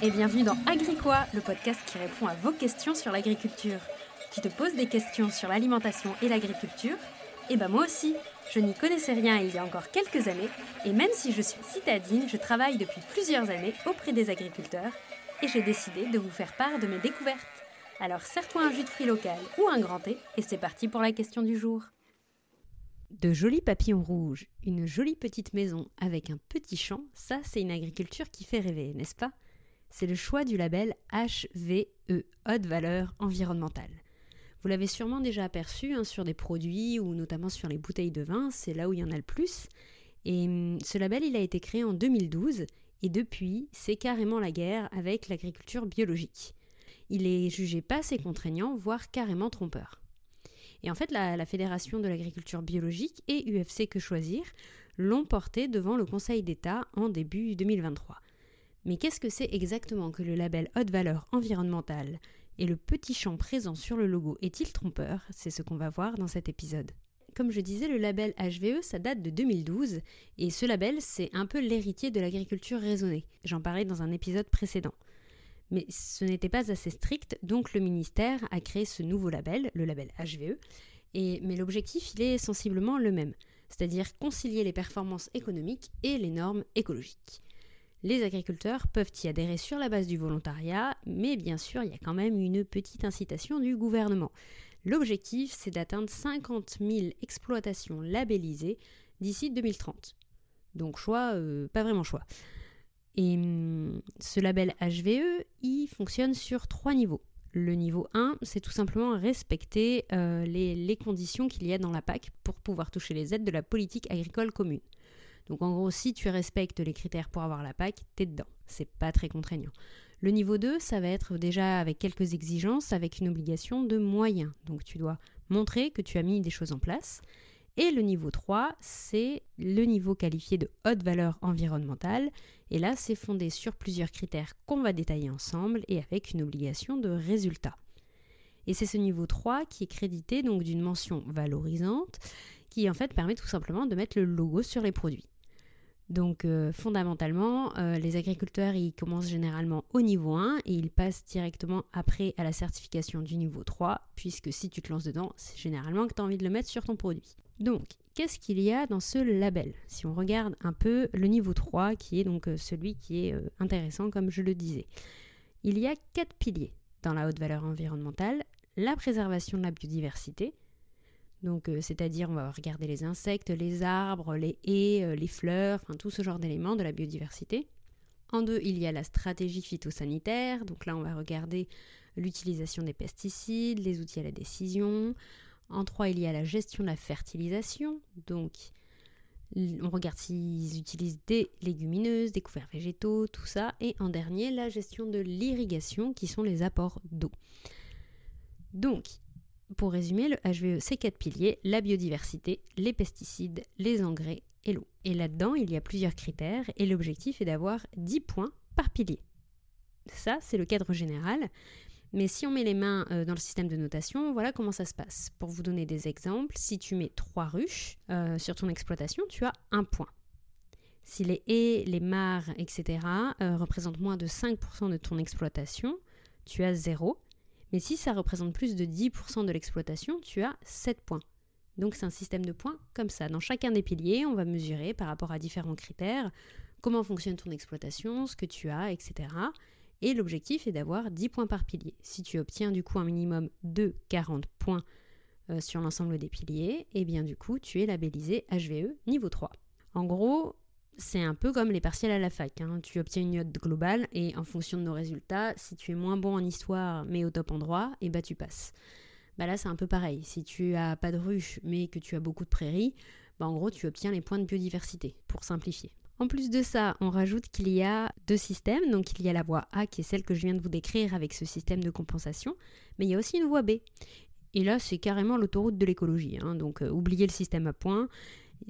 et bienvenue dans Agricois, le podcast qui répond à vos questions sur l'agriculture. Tu te poses des questions sur l'alimentation et l'agriculture Eh ben moi aussi, je n'y connaissais rien il y a encore quelques années, et même si je suis citadine, je travaille depuis plusieurs années auprès des agriculteurs, et j'ai décidé de vous faire part de mes découvertes. Alors serre-toi un jus de fruits local ou un grand thé, et c'est parti pour la question du jour. De jolis papillons rouges, une jolie petite maison avec un petit champ, ça c'est une agriculture qui fait rêver, n'est-ce pas? C'est le choix du label HVE, haute valeur environnementale. Vous l'avez sûrement déjà aperçu hein, sur des produits ou notamment sur les bouteilles de vin, c'est là où il y en a le plus. Et hum, ce label, il a été créé en 2012 et depuis, c'est carrément la guerre avec l'agriculture biologique. Il est jugé pas assez contraignant, voire carrément trompeur. Et en fait, la, Fédération de l'agriculture biologique et UFC Que Choisir l'ont porté devant le Conseil d'État en début 2023. Mais qu'est-ce que c'est exactement que le label haute valeur environnementale? Et le petit champ présent sur le logo est-il trompeur? C'est ce qu'on va voir dans cet épisode. Comme je disais, le label HVE, ça date de 2012, et ce label, c'est un peu l'héritier de l'agriculture raisonnée. J'en parlais dans un épisode précédent. Mais ce n'était pas assez strict, donc le ministère a créé ce nouveau label, le label HVE. Mais l'objectif, il est sensiblement le même, c'est-à-dire concilier les performances économiques et les normes écologiques. Les agriculteurs peuvent y adhérer sur la base du volontariat, mais bien sûr, il y a quand même une petite incitation du gouvernement. L'objectif, c'est d'atteindre 50 000 exploitations labellisées d'ici 2030. Donc choix, euh, pas vraiment choix. Et hum, ce label HVE, il fonctionne sur trois niveaux. Le niveau 1, c'est tout simplement respecter euh, les, conditions qu'il y a dans la PAC pour pouvoir toucher les aides de la politique agricole commune. Donc en gros, si tu respectes les critères pour avoir la PAC, t'es dedans. C'est pas très contraignant. Le niveau 2, ça va être déjà avec quelques exigences, avec une obligation de moyens. Donc tu dois montrer que tu as mis des choses en place. Et le niveau 3, c'est le niveau qualifié de haute valeur environnementale. Et là, c'est fondé sur plusieurs critères qu'on va détailler ensemble et avec une obligation de résultat. Et c'est ce niveau 3 qui est crédité donc d'une mention valorisante qui en fait permet tout simplement de mettre le logo sur les produits. Donc euh, fondamentalement, euh, les agriculteurs, ils commencent généralement au niveau 1 et ils passent directement après à la certification du niveau 3, puisque si tu te lances dedans, c'est généralement que tu as envie de le mettre sur ton produit. Donc, qu'est-ce qu'il y a dans ce label? Si on regarde un peu le niveau 3, qui est donc euh, celui qui est intéressant, comme je le disais. Il y a quatre piliers dans la haute valeur environnementale. La préservation de la biodiversité, donc, euh, c'est-à-dire, on va regarder les insectes, les arbres, les haies, euh, les fleurs, enfin tout ce genre d'éléments de la biodiversité. En deux, il y a la stratégie phytosanitaire. Donc là, on va regarder l'utilisation des pesticides, les outils à la décision. En trois, il y a la gestion de la fertilisation. Donc, on regarde s'ils utilisent des légumineuses, des couverts végétaux, tout ça. Et en dernier, la gestion de l'irrigation, qui sont les apports d'eau. Donc, pour résumer, le HVE, c'est quatre piliers, la biodiversité, les pesticides, les engrais et l'eau. Et là-dedans, il y a plusieurs critères et l'objectif est d'avoir 10 points par pilier. Ça, c'est le cadre général. Mais si on met les mains euh, dans le système de notation, voilà comment ça se passe. Pour vous donner des exemples, si tu mets 3 ruches euh, sur ton exploitation, tu as un point. Si les haies, les mares, etc. Euh, représentent moins de 5% de ton exploitation, tu as 0. Mais si ça représente plus de 10% de l'exploitation, tu as 7 points. Donc c'est un système de points comme ça. Dans chacun des piliers, on va mesurer par rapport à différents critères comment fonctionne ton exploitation, ce que tu as, etc. Et l'objectif est d'avoir 10 points par pilier. Si tu obtiens du coup un minimum de 40 points euh, sur l'ensemble des piliers, et eh bien du coup tu es labellisé HVE niveau 3. En gros, c'est un peu comme les partiels à la fac. Hein. Tu obtiens une note globale et en fonction de nos résultats, si tu es moins bon en histoire mais au top endroit, et eh bah ben, tu passes. Bah là c'est un peu pareil. Si tu as pas de ruches mais que tu as beaucoup de prairies, bah en gros tu obtiens les points de biodiversité pour simplifier. En plus de ça, on rajoute qu'il y a deux systèmes. Donc il y a la voie A qui est celle que je viens de vous décrire avec ce système de compensation, mais il y a aussi une voie B. Et là, c'est carrément l'autoroute de l'écologie. Hein. Donc euh, oubliez le système à points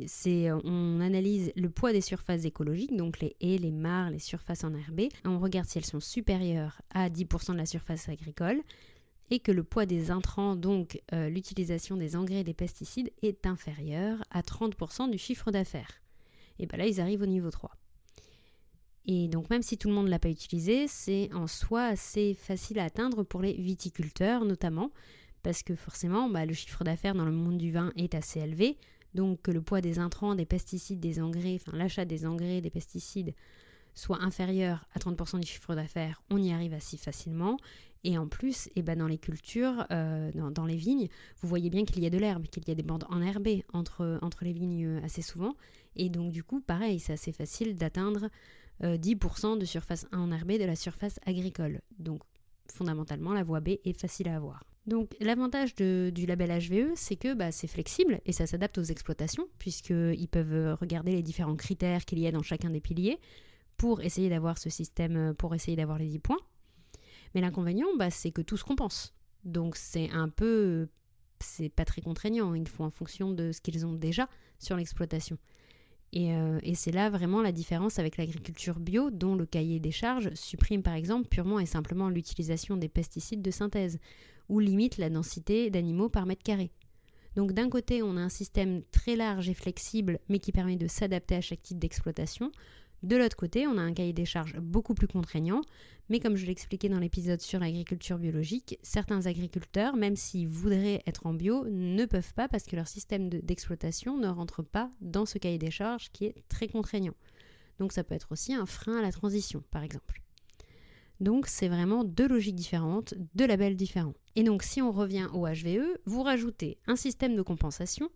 c'est euh, on analyse le poids des surfaces écologiques, donc les haies, les mares, les surfaces enherbées. On regarde si elles sont supérieures à 10% de la surface agricole et que le poids des intrants, donc euh, l'utilisation des engrais et des pesticides, est inférieur à 30% du chiffre d'affaires. Et bien là, ils arrivent au niveau 3. Et donc même si tout le monde ne l'a pas utilisé, c'est en soi assez facile à atteindre pour les viticulteurs notamment, parce que forcément bah, le chiffre d'affaires dans le monde du vin est assez élevé, donc que le poids des intrants, des pesticides, des engrais, enfin l'achat des engrais, des pesticides soit inférieur à 30% du chiffre d'affaires, on y arrive assez facilement. Et en plus, et ben dans les cultures, euh, dans, les vignes, vous voyez bien qu'il y a de l'herbe, qu'il y a des bandes enherbées entre, entre les vignes euh, assez souvent. Et donc du coup, pareil, c'est assez facile d'atteindre 10% euh, de surface enherbée de la surface agricole. Donc fondamentalement, la voie B est facile à avoir. Donc l'avantage du label HVE, c'est que bah, c'est flexible et ça s'adapte aux exploitations, puisqu'ils peuvent regarder les différents critères qu'il y a dans chacun des piliers pour essayer d'avoir ce système, pour essayer d'avoir les 10 points. Mais l'inconvénient, bah, c'est que tout se compense. Donc c'est un peu, c'est pas très contraignant. Ils font en fonction de ce qu'ils ont déjà sur l'exploitation. Euh, et, c'est là vraiment la différence avec l'agriculture bio, dont le cahier des charges supprime par exemple purement et simplement l'utilisation des pesticides de synthèse, ou limite la densité d'animaux par mètre carré. Donc d'un côté, on a un système très large et flexible, mais qui permet de s'adapter à chaque type d'exploitation. De l'autre côté, on a un cahier des charges beaucoup plus contraignant, mais comme je l'expliquais dans l'épisode sur l'agriculture biologique, certains agriculteurs, même s'ils voudraient être en bio, ne peuvent pas parce que leur système d'exploitation ne rentre pas dans ce cahier des charges qui est très contraignant. Donc ça peut être aussi un frein à la transition, par exemple. Donc c'est vraiment deux logiques différentes, deux labels différents. Et donc si on revient au HVE, vous rajoutez un système de compensation,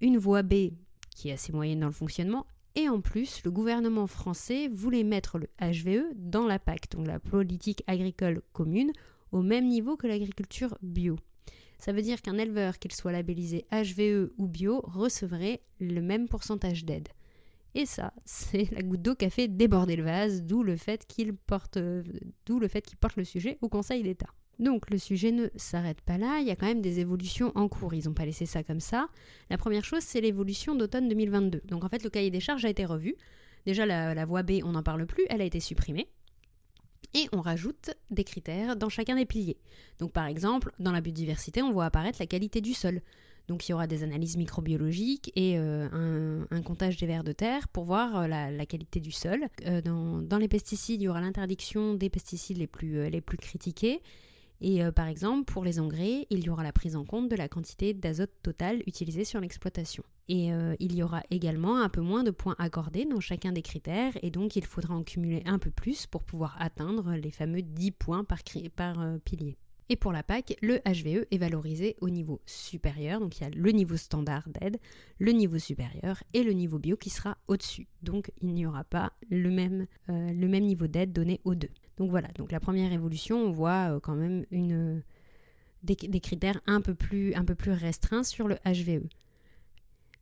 une voie B qui est assez moyenne dans le fonctionnement, et en plus, le gouvernement français voulait mettre le HVE dans la PAC, donc la politique agricole commune, au même niveau que l'agriculture bio. Ça veut dire qu'un éleveur, qu'il soit labellisé HVE ou bio, recevrait le même pourcentage d'aide. Et ça, c'est la goutte d'eau qui a fait déborder le vase, d'où le fait qu'il porte, porte le sujet au Conseil d'État. Donc le sujet ne s'arrête pas là, il y a quand même des évolutions en cours, ils n'ont pas laissé ça comme ça. La première chose, c'est l'évolution d'automne 2022. Donc en fait, le cahier des charges a été revu. Déjà, la, voie B, on n'en parle plus, elle a été supprimée. Et on rajoute des critères dans chacun des piliers. Donc par exemple, dans la biodiversité, on voit apparaître la qualité du sol. Donc il y aura des analyses microbiologiques et euh, un, comptage des vers de terre pour voir euh, la, qualité du sol. Euh, dans, les pesticides, il y aura l'interdiction des pesticides les plus, les plus critiqués et euh, par exemple, pour les engrais, il y aura la prise en compte de la quantité d'azote totale utilisée sur l'exploitation. Et euh, il y aura également un peu moins de points accordés dans chacun des critères, et donc il faudra en cumuler un peu plus pour pouvoir atteindre les fameux 10 points par, par euh, pilier. Et pour la PAC, le HVE est valorisé au niveau supérieur, donc il y a le niveau standard d'aide, le niveau supérieur et le niveau bio qui sera au-dessus. Donc il n'y aura pas le même, le même niveau d'aide donné aux deux. Donc voilà, donc la première évolution, on voit euh, quand même une, des, critères un peu, plus, un peu plus restreints sur le HVE.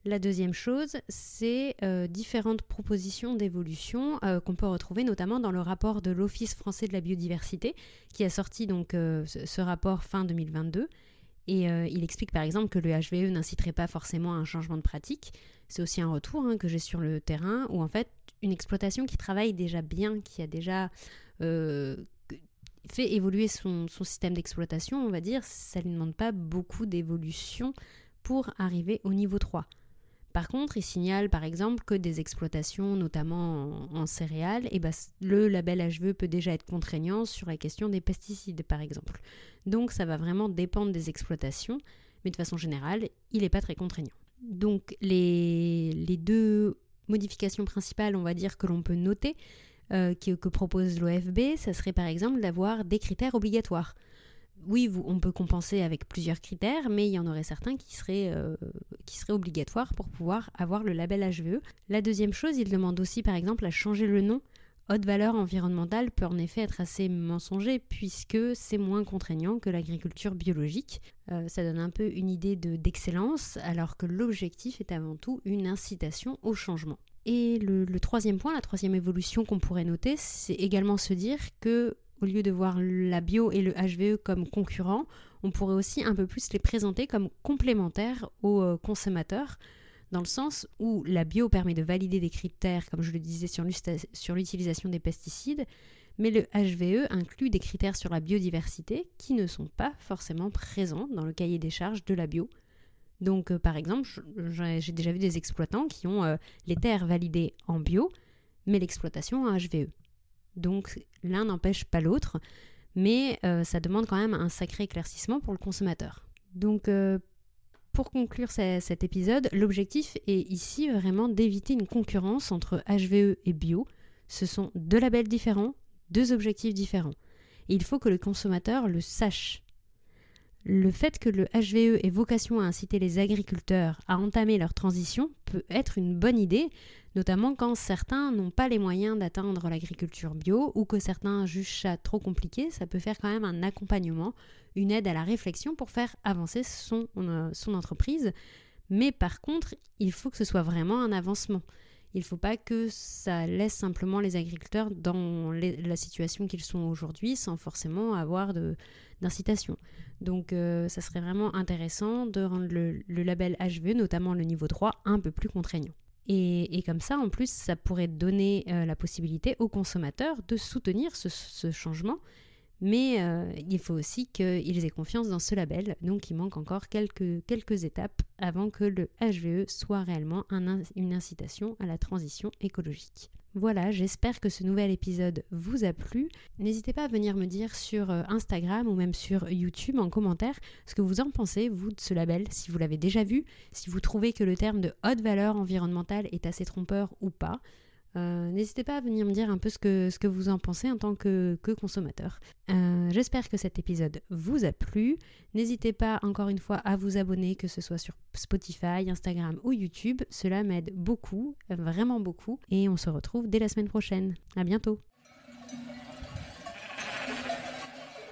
La deuxième chose, c'est euh, différentes propositions d'évolution euh, qu'on peut retrouver notamment dans le rapport de l'Office français de la biodiversité, qui a sorti donc ce, rapport fin 2022. Et il explique par exemple que le HVE n'inciterait pas forcément à un changement de pratique. C'est aussi un retour hein, que j'ai sur le terrain où en fait une exploitation qui travaille déjà bien, qui a déjà euh, fait évoluer son, système d'exploitation, on va dire, ça ne lui demande pas beaucoup d'évolution pour arriver au niveau 3. Par contre, il signale par exemple que des exploitations, notamment en, céréales, eh ben, le label HVE peut déjà être contraignant sur la question des pesticides par exemple. Donc ça va vraiment dépendre des exploitations, mais de façon générale, il n'est pas très contraignant. Donc les, deux modifications principales, on va dire, que l'on peut noter, euh, que, propose l'OFB, ça serait par exemple d'avoir des critères obligatoires. Oui, on peut compenser avec plusieurs critères, mais il y en aurait certains qui seraient, euh, obligatoires pour pouvoir avoir le label HVE. La deuxième chose, il demande aussi par exemple à changer le nom. Haute valeur environnementale peut en effet être assez mensonger puisque c'est moins contraignant que l'agriculture biologique. Euh, ça donne un peu une idée d'excellence alors que l'objectif est avant tout une incitation au changement. Et le, troisième point, la troisième évolution qu'on pourrait noter, c'est également se dire que au lieu de voir la bio et le HVE comme concurrents, on pourrait aussi un peu plus les présenter comme complémentaires aux euh, consommateurs, dans le sens où la bio permet de valider des critères, comme je le disais, sur l'utilisation des pesticides, mais le HVE inclut des critères sur la biodiversité qui ne sont pas forcément présents dans le cahier des charges de la bio. Donc, euh, par exemple, j'ai déjà vu des exploitants qui ont euh, les terres validées en bio, mais l'exploitation en HVE. Donc l'un n'empêche pas l'autre, mais euh, ça demande quand même un sacré éclaircissement pour le consommateur. Donc euh, pour conclure cet épisode, l'objectif est ici vraiment d'éviter une concurrence entre HVE et bio. Ce sont deux labels différents, deux objectifs différents. Il faut que le consommateur le sache. Le fait que le HVE ait vocation à inciter les agriculteurs à entamer leur transition peut être une bonne idée, notamment quand certains n'ont pas les moyens d'atteindre l'agriculture bio ou que certains jugent ça trop compliqué, ça peut faire quand même un accompagnement, une aide à la réflexion pour faire avancer son, euh, son entreprise. Mais par contre, il faut que ce soit vraiment un avancement. Il ne faut pas que ça laisse simplement les agriculteurs dans la situation qu'ils sont aujourd'hui sans forcément avoir d'incitation. Donc euh, ça serait vraiment intéressant de rendre le, label HVE, notamment le niveau 3, un peu plus contraignant. Et, comme ça, en plus, ça pourrait donner euh, la possibilité aux consommateurs de soutenir ce, changement. Mais euh, il faut aussi qu'ils aient confiance dans ce label. Donc il manque encore quelques, étapes avant que le HVE soit réellement une incitation à la transition écologique. Voilà, j'espère que ce nouvel épisode vous a plu. N'hésitez pas à venir me dire sur euh, Instagram ou même sur YouTube en commentaire ce que vous en pensez, vous, de ce label, si vous l'avez déjà vu, si vous trouvez que le terme de haute valeur environnementale est assez trompeur ou pas. Euh, n'hésitez pas à venir me dire un peu ce que, ce que vous en pensez en tant que, consommateur. Euh, j'espère que cet épisode vous a plu. N'hésitez pas encore une fois à vous abonner, que ce soit sur Spotify, Instagram ou YouTube. Cela m'aide beaucoup, vraiment beaucoup. Et on se retrouve dès la semaine prochaine. À bientôt.